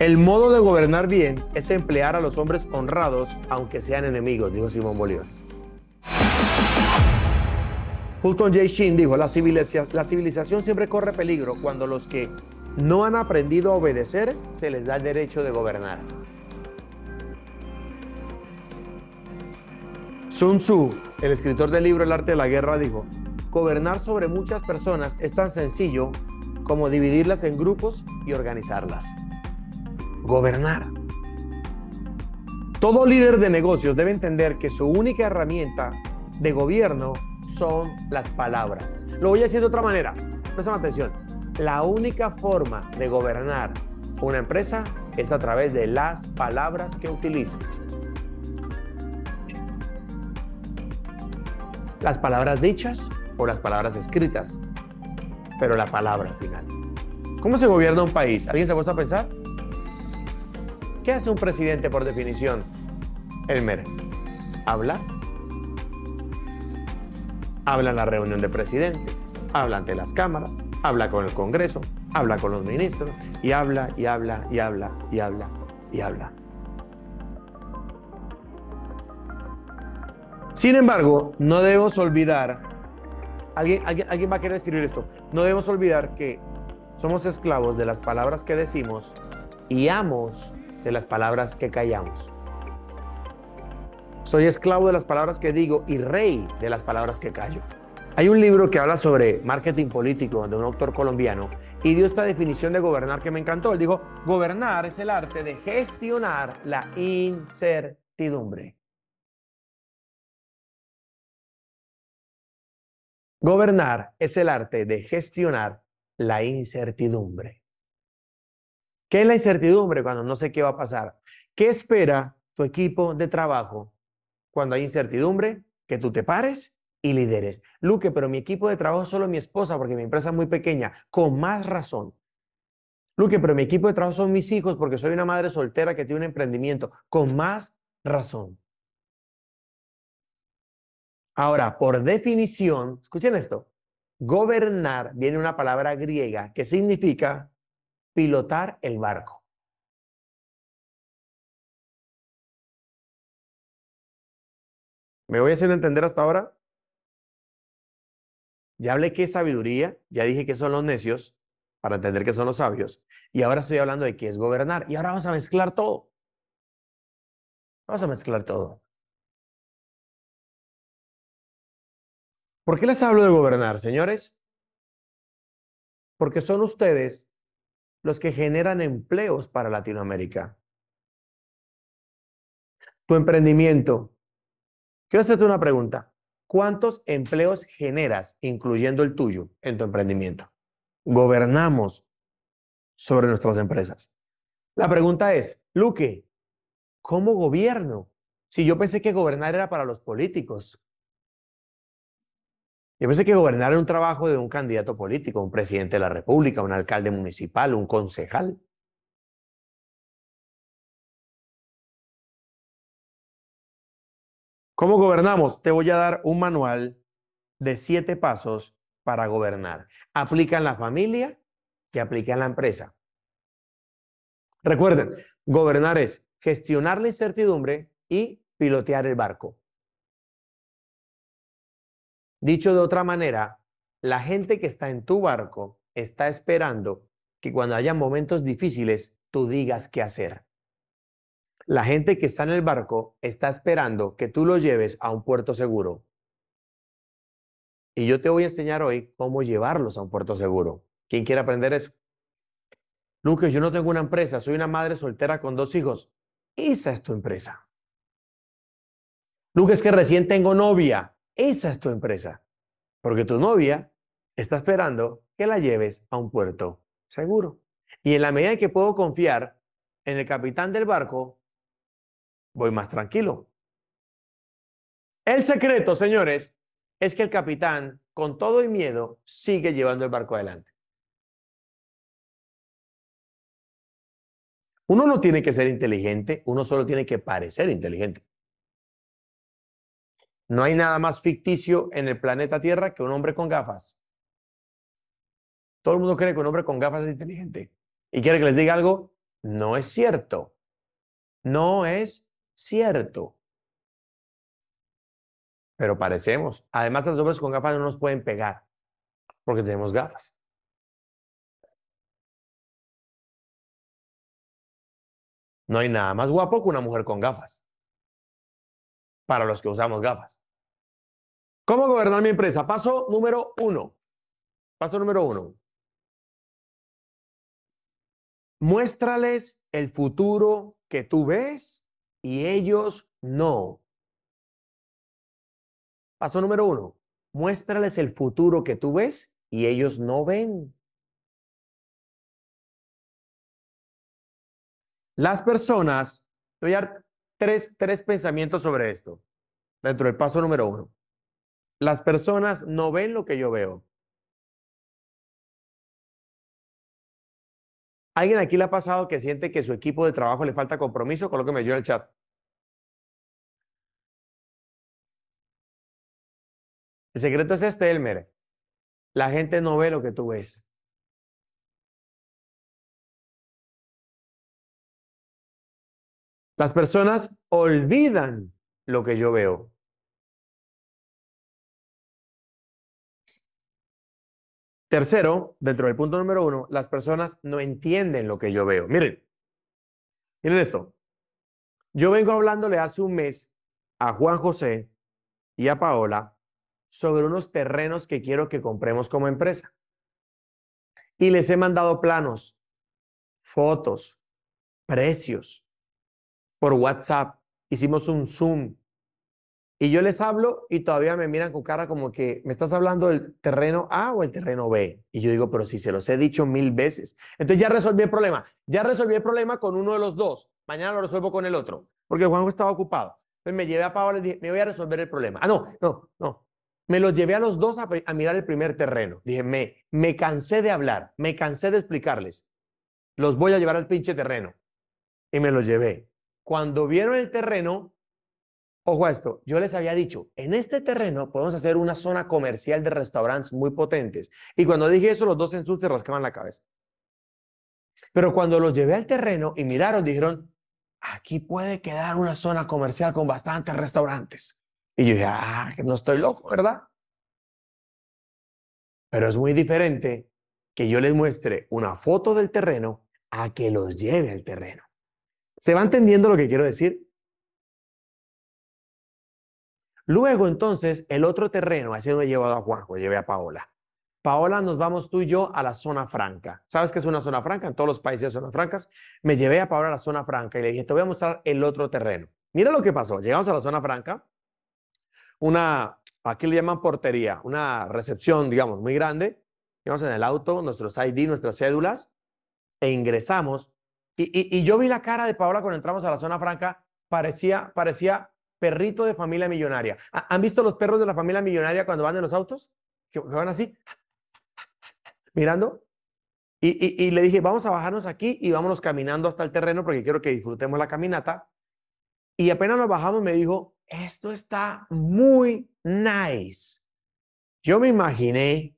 El modo de gobernar bien es emplear a los hombres honrados, aunque sean enemigos, dijo Simón Bolívar. Fulton J. Sheen dijo, la la civilización siempre corre peligro cuando los que no han aprendido a obedecer se les da el derecho de gobernar. Sun Tzu, el escritor del libro El arte de la guerra, dijo, gobernar sobre muchas personas es tan sencillo como dividirlas en grupos y organizarlas. Gobernar. Todo líder de negocios debe entender que su única herramienta de gobierno son las palabras. Lo voy a decir de otra manera. Presta atención. La única forma de gobernar una empresa es a través de las palabras que utilices. Las palabras dichas o las palabras escritas, pero la palabra al final. ¿Cómo se gobierna un país? ¿Alguien se ha puesto a pensar? ¿Qué hace un presidente por definición? Elmer, habla. Habla en la reunión de presidentes, habla ante las cámaras, habla con el Congreso, habla con los ministros y habla y habla y habla y habla y habla. Sin embargo, no debemos olvidar, alguien, alguien, alguien va a querer escribir esto, no debemos olvidar que somos esclavos de las palabras que decimos y amos de las palabras que callamos. Soy esclavo de las palabras que digo y rey de las palabras que callo. Hay un libro que habla sobre marketing político de un autor colombiano y dio esta definición de gobernar que me encantó. Él dijo, gobernar es el arte de gestionar la incertidumbre. Gobernar es el arte de gestionar la incertidumbre. ¿Qué es la incertidumbre cuando no sé qué va a pasar? ¿Qué espera tu equipo de trabajo cuando hay incertidumbre? Que tú te pares y lideres. Luque, pero mi equipo de trabajo es solo mi esposa porque mi empresa es muy pequeña. Con más razón. Luque, pero mi equipo de trabajo son mis hijos porque soy una madre soltera que tiene un emprendimiento. Con más razón. Ahora, por definición, escuchen esto, Gobernar viene una palabra griega que significa pilotar el barco. ¿Me voy hacer entender hasta ahora? Ya hablé qué es sabiduría, ya dije que son los necios para entender que son los sabios, y ahora estoy hablando de qué es gobernar, y ahora vamos a mezclar todo. Vamos a mezclar todo. ¿Por qué les hablo de gobernar, señores? Porque son ustedes los que generan empleos para Latinoamérica. Tu emprendimiento. Quiero hacerte una pregunta. ¿Cuántos empleos generas, incluyendo el tuyo, en tu emprendimiento? Gobernamos sobre nuestras empresas. La pregunta es, Luque, ¿cómo gobierno? Si yo pensé que gobernar era para los políticos. Yo pensé que gobernar era un trabajo de un candidato político, un presidente de la República, un alcalde municipal, un concejal. ¿Cómo gobernamos? Te voy a dar un manual de siete pasos para gobernar. Aplica en la familia, que aplica en la empresa. Recuerden, gobernar es gestionar la incertidumbre y pilotear el barco. Dicho de otra manera, la gente que está en tu barco está esperando que cuando haya momentos difíciles tú digas qué hacer. La gente que está en el barco está esperando que tú lo lleves a un puerto seguro. Y yo te voy a enseñar hoy cómo llevarlos a un puerto seguro. ¿Quién quiere aprender eso? Lucas, yo no tengo una empresa, soy una madre soltera con dos hijos. Esa es tu empresa. Lucas, que recién tengo novia. Esa es tu empresa, porque tu novia está esperando que la lleves a un puerto seguro. Y en la medida en que puedo confiar en el capitán del barco, voy más tranquilo. El secreto, señores, es que el capitán, con todo y miedo, sigue llevando el barco adelante. Uno no tiene que ser inteligente, uno solo tiene que parecer inteligente. No hay nada más ficticio en el planeta Tierra que un hombre con gafas. Todo el mundo cree que un hombre con gafas es inteligente. Y quiere que les diga algo, no es cierto. No es cierto. Pero parecemos. Además, los hombres con gafas no nos pueden pegar porque tenemos gafas. No hay nada más guapo que una mujer con gafas. Para los que usamos gafas. ¿Cómo gobernar mi empresa? Paso número uno. Paso número uno. Muéstrales el futuro que tú ves y ellos no. Paso número uno. Muéstrales el futuro que tú ves y ellos no ven. Las personas, voy a dar tres, tres pensamientos sobre esto, dentro del paso número uno. Las personas no ven lo que yo veo. ¿Alguien aquí le ha pasado que siente que su equipo de trabajo le falta compromiso? con lo que me dio en el chat. El secreto es este, Elmer. La gente no ve lo que tú ves. Las personas olvidan lo que yo veo. Tercero, dentro del punto número uno, las personas no entienden lo que yo veo. Miren, miren esto. Yo vengo hablándole hace un mes a Juan José y a Paola sobre unos terrenos que quiero que compremos como empresa. Y les he mandado planos, fotos, precios por WhatsApp. Hicimos un Zoom y yo les hablo y todavía me miran con cara como que me estás hablando del terreno A o el terreno B. Y yo digo, pero si se los he dicho mil veces. Entonces ya resolví el problema. Ya resolví el problema con uno de los dos. Mañana lo resuelvo con el otro. Porque Juanjo estaba ocupado. Entonces me llevé a Paola y dije, me voy a resolver el problema. Ah, no, no, no. Me los llevé a los dos a, a mirar el primer terreno. Dije, me, me cansé de hablar, me cansé de explicarles. Los voy a llevar al pinche terreno. Y me los llevé. Cuando vieron el terreno, Ojo a esto, yo les había dicho, en este terreno podemos hacer una zona comercial de restaurantes muy potentes. Y cuando dije eso, los dos en sus se rascaban la cabeza. Pero cuando los llevé al terreno y miraron, dijeron, aquí puede quedar una zona comercial con bastantes restaurantes. Y yo dije, ah, que no estoy loco, ¿verdad? Pero es muy diferente que yo les muestre una foto del terreno a que los lleve al terreno. ¿Se va entendiendo lo que quiero decir? Luego, entonces, el otro terreno, así no he llevado a Juanjo, llevé a Paola. Paola, nos vamos tú y yo a la zona franca. ¿Sabes qué es una zona franca? En todos los países hay zonas francas. Me llevé a Paola a la zona franca y le dije, te voy a mostrar el otro terreno. Mira lo que pasó. Llegamos a la zona franca, una, aquí le llaman portería, una recepción, digamos, muy grande. Llegamos en el auto, nuestros ID, nuestras cédulas, e ingresamos. Y yo vi la cara de Paola cuando entramos a la zona franca, parecía, parecía perrito de familia millonaria. ¿Han visto los perros de la familia millonaria cuando van en los autos? Que, van así, mirando. Y, y, le dije, vamos a bajarnos aquí y vámonos caminando hasta el terreno porque quiero que disfrutemos la caminata. Y apenas nos bajamos me dijo, esto está muy nice. Yo me imaginé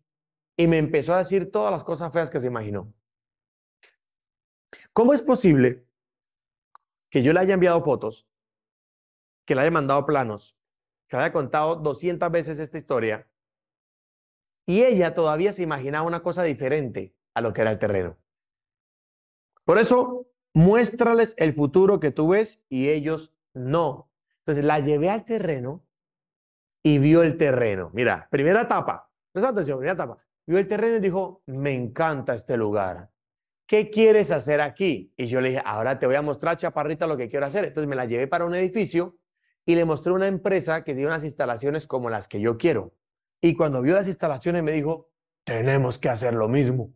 y me empezó a decir todas las cosas feas que se imaginó. ¿Cómo es posible que yo le haya enviado fotos que le haya mandado planos, que le haya contado 200 veces esta historia, y ella todavía se imaginaba una cosa diferente a lo que era el terreno. Por eso, muéstrales el futuro que tú ves y ellos no. Entonces, la llevé al terreno y vio el terreno. Mira, primera etapa, presta atención, primera etapa. Vio el terreno y dijo, me encanta este lugar. ¿Qué quieres hacer aquí? Y yo le dije, ahora te voy a mostrar, chaparrita, lo que quiero hacer. Entonces me la llevé para un edificio y le mostré una empresa que tiene unas instalaciones como las que yo quiero. Y cuando vio las instalaciones me dijo, tenemos que hacer lo mismo.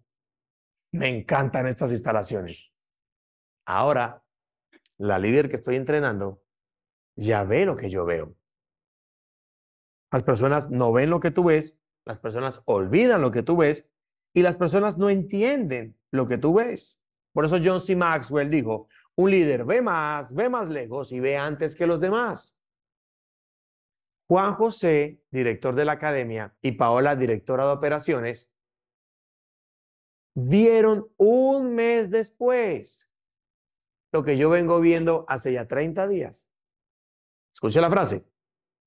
Me encantan estas instalaciones. Ahora, la líder que estoy entrenando ya ve lo que yo veo. Las personas no ven lo que tú ves, las personas olvidan lo que tú ves y las personas no entienden lo que tú ves. Por eso John C. Maxwell dijo, un líder ve más, ve más lejos y ve antes que los demás. Juan José, director de la academia, y Paola, directora de operaciones, vieron un mes después lo que yo vengo viendo hace ya 30 días. Escuche la frase.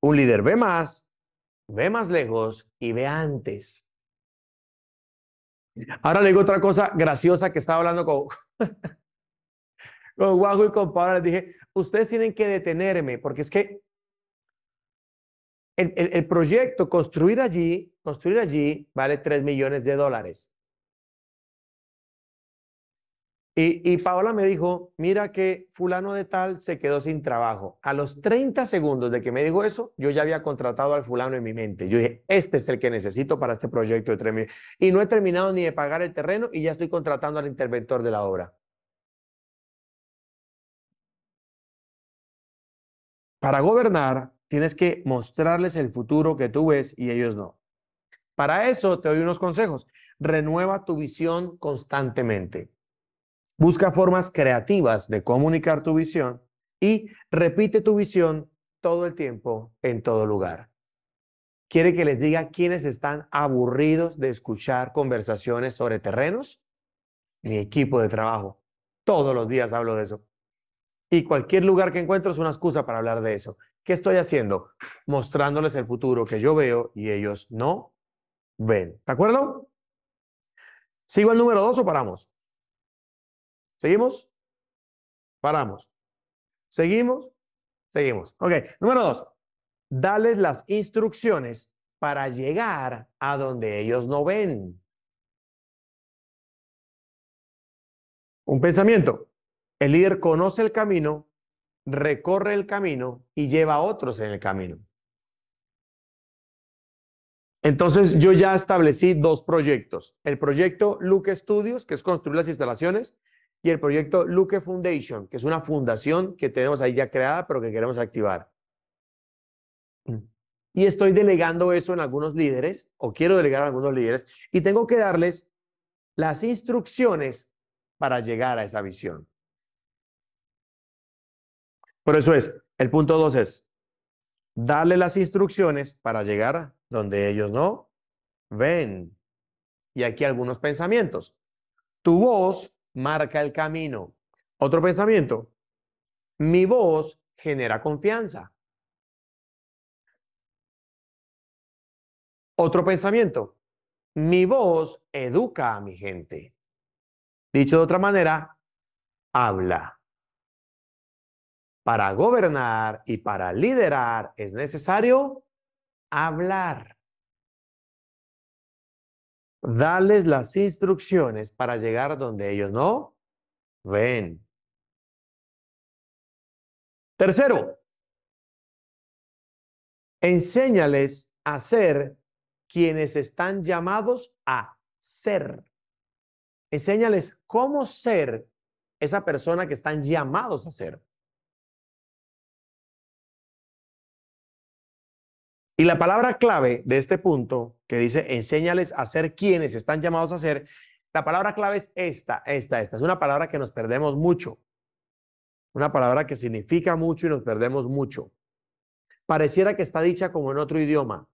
Un líder ve más, ve más lejos y ve antes. Ahora le digo otra cosa graciosa que estaba hablando con, con Guajo y con Paola. Les dije, ustedes tienen que detenerme porque es que el, el, proyecto, construir allí, construir allí vale 3 millones de dólares. Y, y, Paola me dijo, mira que fulano de tal se quedó sin trabajo. A los 30 segundos de que me dijo eso, yo ya había contratado al fulano en mi mente. Yo dije, este es el que necesito para este proyecto de 3 millones. Y no he terminado ni de pagar el terreno y ya estoy contratando al interventor de la obra. Para gobernar, tienes que mostrarles el futuro que tú ves y ellos no. Para eso te doy unos consejos. Renueva tu visión constantemente. Busca formas creativas de comunicar tu visión y repite tu visión todo el tiempo, en todo lugar. ¿Quiere que les diga quiénes están aburridos de escuchar conversaciones sobre terrenos? Mi equipo de trabajo. Todos los días hablo de eso. Y cualquier lugar que encuentro es una excusa para hablar de eso. ¿Qué estoy haciendo? Mostrándoles el futuro que yo veo y ellos no ven. ¿De acuerdo? ¿Sigo el número dos o paramos? ¿Seguimos? Paramos. ¿Seguimos? Seguimos. Ok, número dos. Dales las instrucciones para llegar a donde ellos no ven. Un pensamiento. El líder conoce el camino, recorre el camino y lleva a otros en el camino. Entonces yo ya establecí dos proyectos. El proyecto Luke Studios, que es construir las instalaciones, y el proyecto Luke Foundation, que es una fundación que tenemos ahí ya creada, pero que queremos activar. Y estoy delegando eso en algunos líderes, o quiero delegar a algunos líderes, y tengo que darles las instrucciones para llegar a esa visión. Por eso es, el punto dos es, darle las instrucciones para llegar donde ellos no ven. Y aquí algunos pensamientos. Tu voz marca el camino. Otro pensamiento. Mi voz genera confianza. Otro pensamiento. Mi voz educa a mi gente. Dicho de otra manera, habla. Para gobernar y para liderar es necesario hablar. Dales las instrucciones para llegar donde ellos no ven. Tercero, enséñales a ser quienes están llamados a ser. Enséñales cómo ser esa persona que están llamados a ser. Y la palabra clave de este punto, que dice enséñales a ser quienes están llamados a ser, la palabra clave es esta, esta, esta. Es una palabra que nos perdemos mucho. Una palabra que significa mucho y nos perdemos mucho. Pareciera que está dicha como en otro idioma.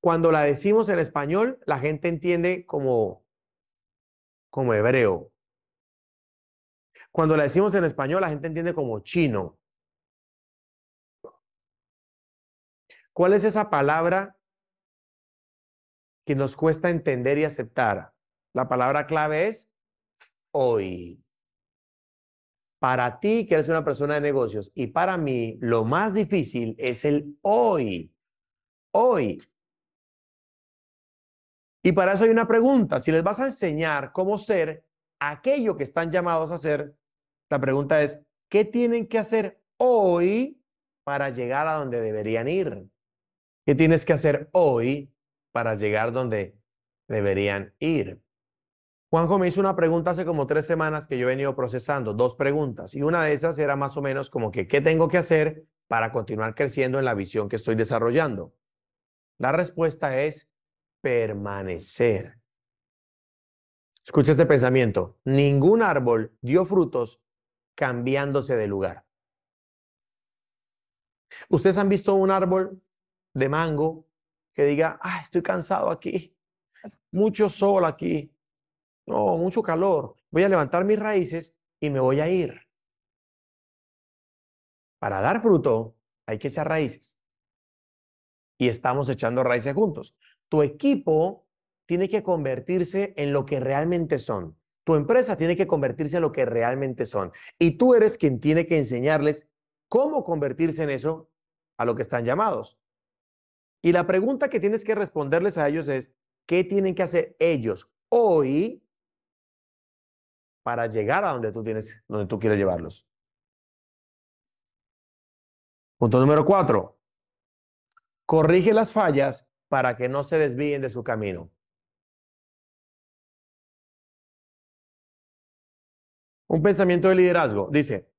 Cuando la decimos en español, la gente entiende como, como hebreo. Cuando la decimos en español, la gente entiende como chino. ¿Cuál es esa palabra que nos cuesta entender y aceptar? La palabra clave es hoy. Para ti, que eres una persona de negocios, y para mí, lo más difícil es el hoy. Hoy. Y para eso hay una pregunta. Si les vas a enseñar cómo ser aquello que están llamados a hacer, la pregunta es, ¿qué tienen que hacer hoy para llegar a donde deberían ir? ¿Qué tienes que hacer hoy para llegar donde deberían ir? Juanjo me hizo una pregunta hace como tres semanas que yo he venido procesando, dos preguntas, y una de esas era más o menos como que, ¿qué tengo que hacer para continuar creciendo en la visión que estoy desarrollando? La respuesta es permanecer. Escucha este pensamiento. Ningún árbol dio frutos cambiándose de lugar. ¿Ustedes han visto un árbol de mango que diga, ah, estoy cansado aquí, mucho sol aquí, no, mucho calor, voy a levantar mis raíces y me voy a ir. Para dar fruto hay que echar raíces. Y estamos echando raíces juntos. Tu equipo tiene que convertirse en lo que realmente son. Tu empresa tiene que convertirse en lo que realmente son. Y tú eres quien tiene que enseñarles cómo convertirse en eso a lo que están llamados. Y la pregunta que tienes que responderles a ellos es, ¿qué tienen que hacer ellos hoy para llegar a donde tú tienes, donde tú quieres llevarlos? Punto número cuatro. Corrige las fallas para que no se desvíen de su camino. Un pensamiento de liderazgo. Dice,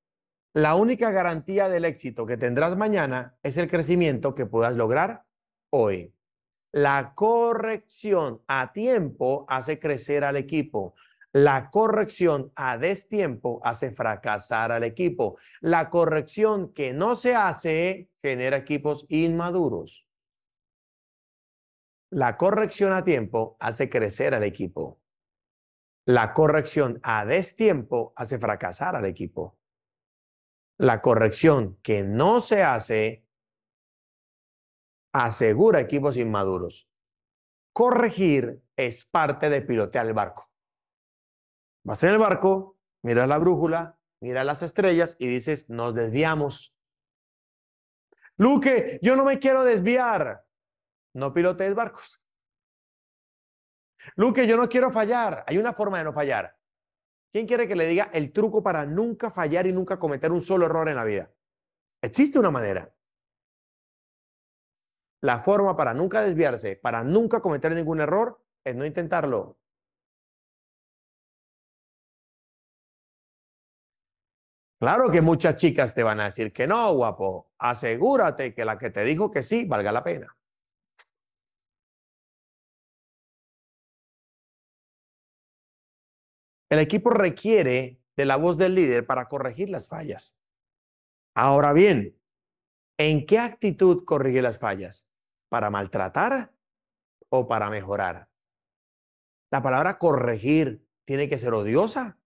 la única garantía del éxito que tendrás mañana es el crecimiento que puedas lograr hoy. La corrección a tiempo hace crecer al equipo. La corrección a destiempo hace fracasar al equipo. La corrección que no se hace genera equipos inmaduros. La corrección a tiempo hace crecer al equipo. La corrección a destiempo hace fracasar al equipo. La corrección que no se hace asegura equipos inmaduros. Corregir es parte de pilotear el barco. Vas en el barco, miras la brújula, miras las estrellas y dices, nos desviamos. Luque, yo no me quiero desviar. No pilotees barcos. Luque, yo no quiero fallar. Hay una forma de no fallar. ¿Quién quiere que le diga el truco para nunca fallar y nunca cometer un solo error en la vida? Existe una manera. La forma para nunca desviarse, para nunca cometer ningún error, es no intentarlo. Claro que muchas chicas te van a decir que no, guapo. Asegúrate que la que te dijo que sí valga la pena. El equipo requiere de la voz del líder para corregir las fallas. Ahora bien, ¿en qué actitud corrige las fallas? ¿Para maltratar o para mejorar? La palabra corregir tiene que ser odiosa.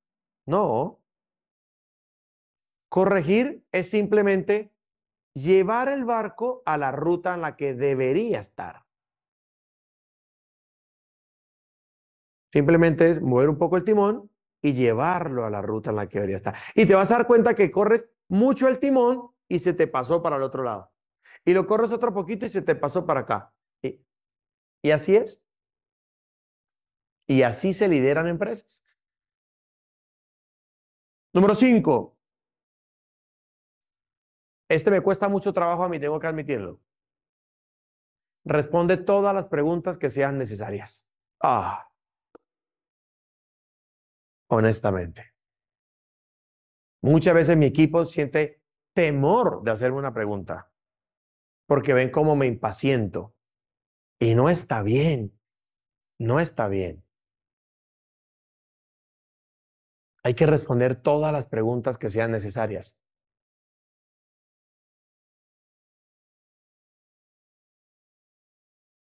No. Corregir es simplemente llevar el barco a la ruta en la que debería estar. Simplemente es mover un poco el timón y llevarlo a la ruta en la que debería estar. Y te vas a dar cuenta que corres mucho el timón y se te pasó para el otro lado y lo corres otro poquito y se te pasó para acá. Y, así es. Y así se lideran empresas. Número cinco. Este me cuesta mucho trabajo a mí, tengo que admitirlo. Responde todas las preguntas que sean necesarias. Ah. Honestamente. Muchas veces mi equipo siente temor de hacerme una pregunta porque ven cómo me impaciento. Y no está bien, no está bien. Hay que responder todas las preguntas que sean necesarias.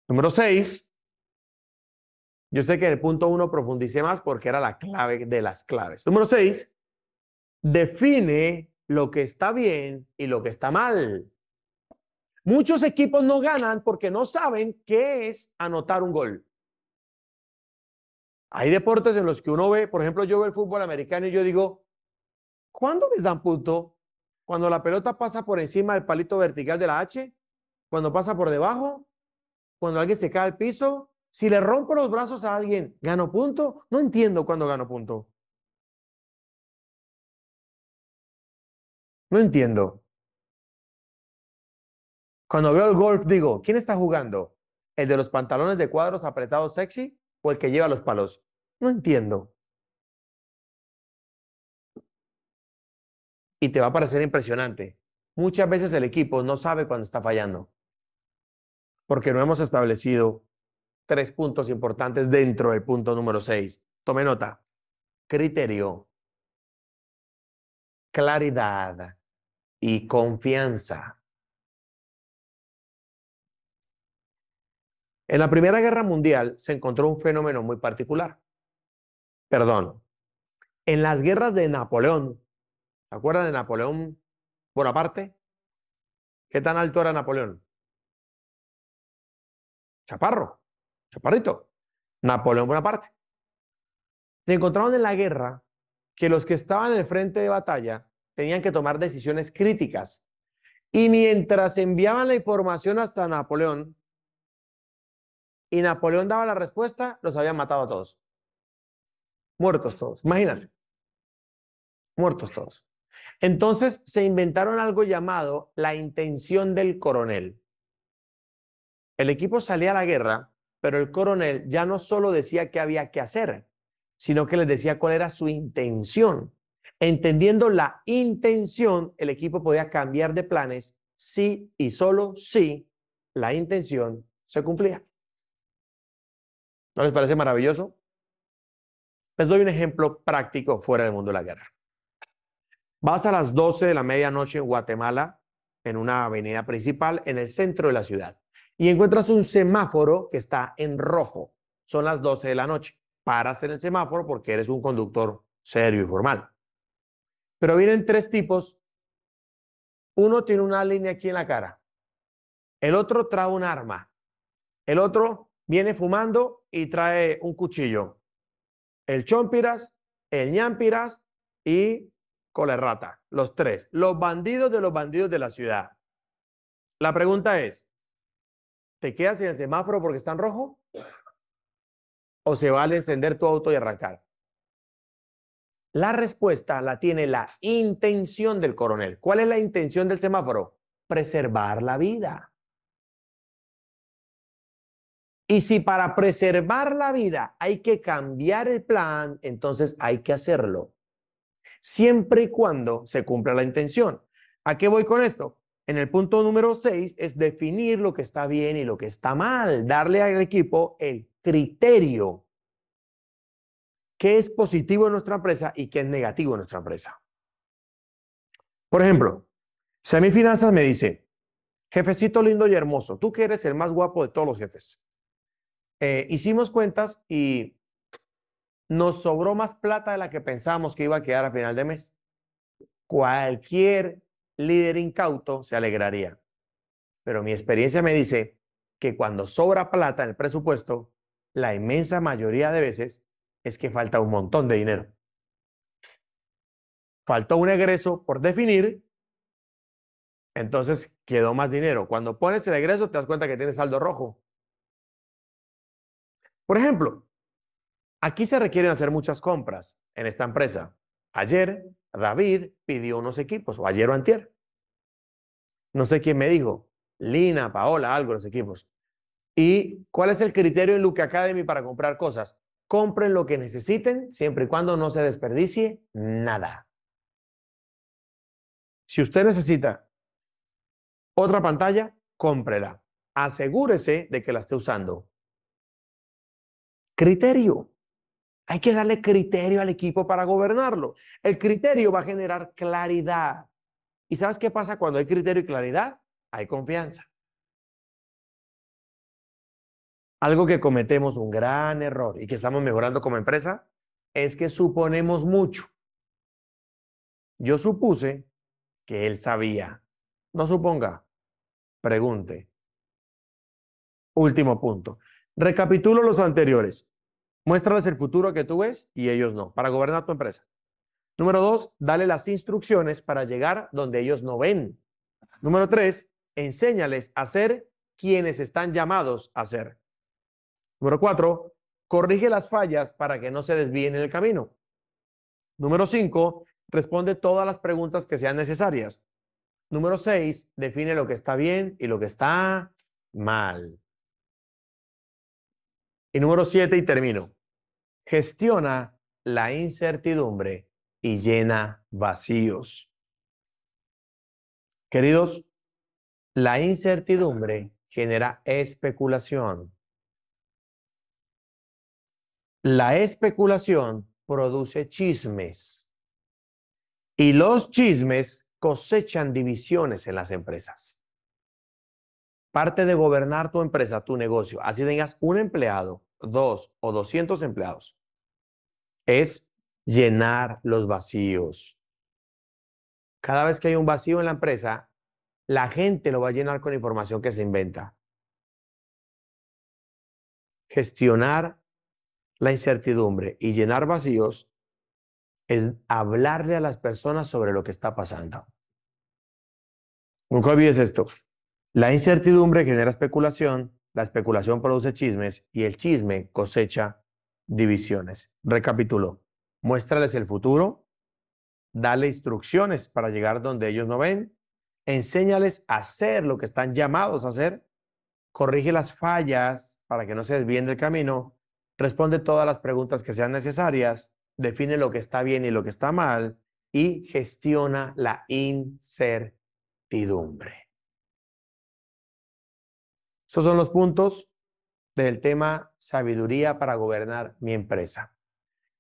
Número seis. Yo sé que en el punto uno profundicé más porque era la clave de las claves. Número seis. Define lo que está bien y lo que está mal. Muchos equipos no ganan porque no saben qué es anotar un gol. Hay deportes en los que uno ve, por ejemplo, yo veo el fútbol americano y yo digo, ¿cuándo les dan punto? Cuando la pelota pasa por encima del palito vertical de la H, cuando pasa por debajo, cuando alguien se cae al piso, si le rompo los brazos a alguien, ¿gano punto? No entiendo cuándo gano punto. No entiendo. Cuando veo el golf, digo, ¿quién está jugando? ¿El de los pantalones de cuadros apretados sexy o el que lleva los palos? No entiendo. Y te va a parecer impresionante. Muchas veces el equipo no sabe cuándo está fallando. Porque no hemos establecido tres puntos importantes dentro del punto número seis. Tome nota. Criterio, claridad y confianza. En la Primera Guerra Mundial se encontró un fenómeno muy particular. Perdón. En las guerras de Napoleón, ¿se acuerdan de Napoleón Bonaparte? ¿Qué tan alto era Napoleón? Chaparro, chaparrito. Napoleón Bonaparte. Se encontraron en la guerra que los que estaban en el frente de batalla tenían que tomar decisiones críticas. Y mientras enviaban la información hasta Napoleón y Napoleón daba la respuesta, los habían matado a todos. Muertos todos, imagínate. Muertos todos. Entonces se inventaron algo llamado la intención del coronel. El equipo salía a la guerra, pero el coronel ya no solo decía qué había que hacer, sino que les decía cuál era su intención. Entendiendo la intención, el equipo podía cambiar de planes si y solo si la intención se cumplía. ¿No les parece maravilloso? Les doy un ejemplo práctico fuera del mundo de la guerra. Vas a las 12 de la medianoche en Guatemala, en una avenida principal, en el centro de la ciudad, y encuentras un semáforo que está en rojo. Son las 12 de la noche. Paras en el semáforo porque eres un conductor serio y formal. Pero vienen tres tipos. Uno tiene una línea aquí en la cara. El otro trae un arma. El otro viene fumando y trae un cuchillo. El chompiras, el ñampiras y colerrata. Los tres. Los bandidos de los bandidos de la ciudad. La pregunta es, ¿te quedas en el semáforo porque está en rojo? ¿O se vale encender tu auto y arrancar? La respuesta la tiene la intención del coronel. ¿Cuál es la intención del semáforo? Preservar la vida. Y si para preservar la vida hay que cambiar el plan, entonces hay que hacerlo. Siempre y cuando se cumpla la intención. ¿A qué voy con esto? En el punto número 6 es definir lo que está bien y lo que está mal, darle al equipo el criterio qué es positivo en nuestra empresa y qué es negativo en nuestra empresa. Por ejemplo, si a mi finanzas me dice, jefecito lindo y hermoso, tú que eres el más guapo de todos los jefes, eh, hicimos cuentas y nos sobró más plata de la que pensábamos que iba a quedar a final de mes. Cualquier líder incauto se alegraría. Pero mi experiencia me dice que cuando sobra plata en el presupuesto, la inmensa mayoría de veces es que falta un montón de dinero. Faltó un egreso por definir, entonces quedó más dinero. Cuando pones el egreso te das cuenta que tienes saldo rojo. Por ejemplo, aquí se requieren hacer muchas compras en esta empresa. Ayer David pidió unos equipos, o ayer o antier. No sé quién me dijo, Lina, Paola, algo los equipos. ¿Y cuál es el criterio en Luke Academy para comprar cosas? compren lo que necesiten siempre y cuando no se desperdicie nada. Si usted necesita otra pantalla, cómprela. Asegúrese de que la esté usando. Criterio. Hay que darle criterio al equipo para gobernarlo. El criterio va a generar claridad. ¿Y sabes qué pasa cuando hay criterio y claridad? Hay confianza. Algo que cometemos un gran error y que estamos mejorando como empresa es que suponemos mucho. Yo supuse que él sabía. No suponga, pregunte. Último punto. Recapitulo los anteriores. Muéstrales el futuro que tú ves y ellos no, para gobernar tu empresa. Número dos, dale las instrucciones para llegar donde ellos no ven. Número tres, enséñales a ser quienes están llamados a ser. Número cuatro, corrige las fallas para que no se desvíen en el camino. Número cinco, responde todas las preguntas que sean necesarias. Número seis, define lo que está bien y lo que está mal. Y número siete, y termino. Gestiona la incertidumbre y llena vacíos. Queridos, la incertidumbre genera especulación. La especulación produce chismes y los chismes cosechan divisiones en las empresas. Parte de gobernar tu empresa, tu negocio, así tengas un empleado, dos o doscientos empleados, es llenar los vacíos. Cada vez que hay un vacío en la empresa, la gente lo va a llenar con información que se inventa. Gestionar la incertidumbre y llenar vacíos es hablarle a las personas sobre lo que está pasando. Nunca olvides esto. La incertidumbre genera especulación, la especulación produce chismes y el chisme cosecha divisiones. Recapitulo. Muéstrales el futuro, dale instrucciones para llegar donde ellos no ven, enséñales a hacer lo que están llamados a hacer, corrige las fallas para que no se desvíen del camino, responde todas las preguntas que sean necesarias, define lo que está bien y lo que está mal y gestiona la incertidumbre. Esos son los puntos del tema sabiduría para gobernar mi empresa.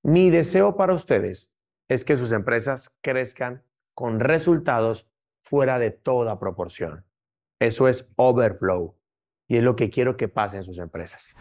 Mi deseo para ustedes es que sus empresas crezcan con resultados fuera de toda proporción. Eso es overflow y es lo que quiero que pase en sus empresas.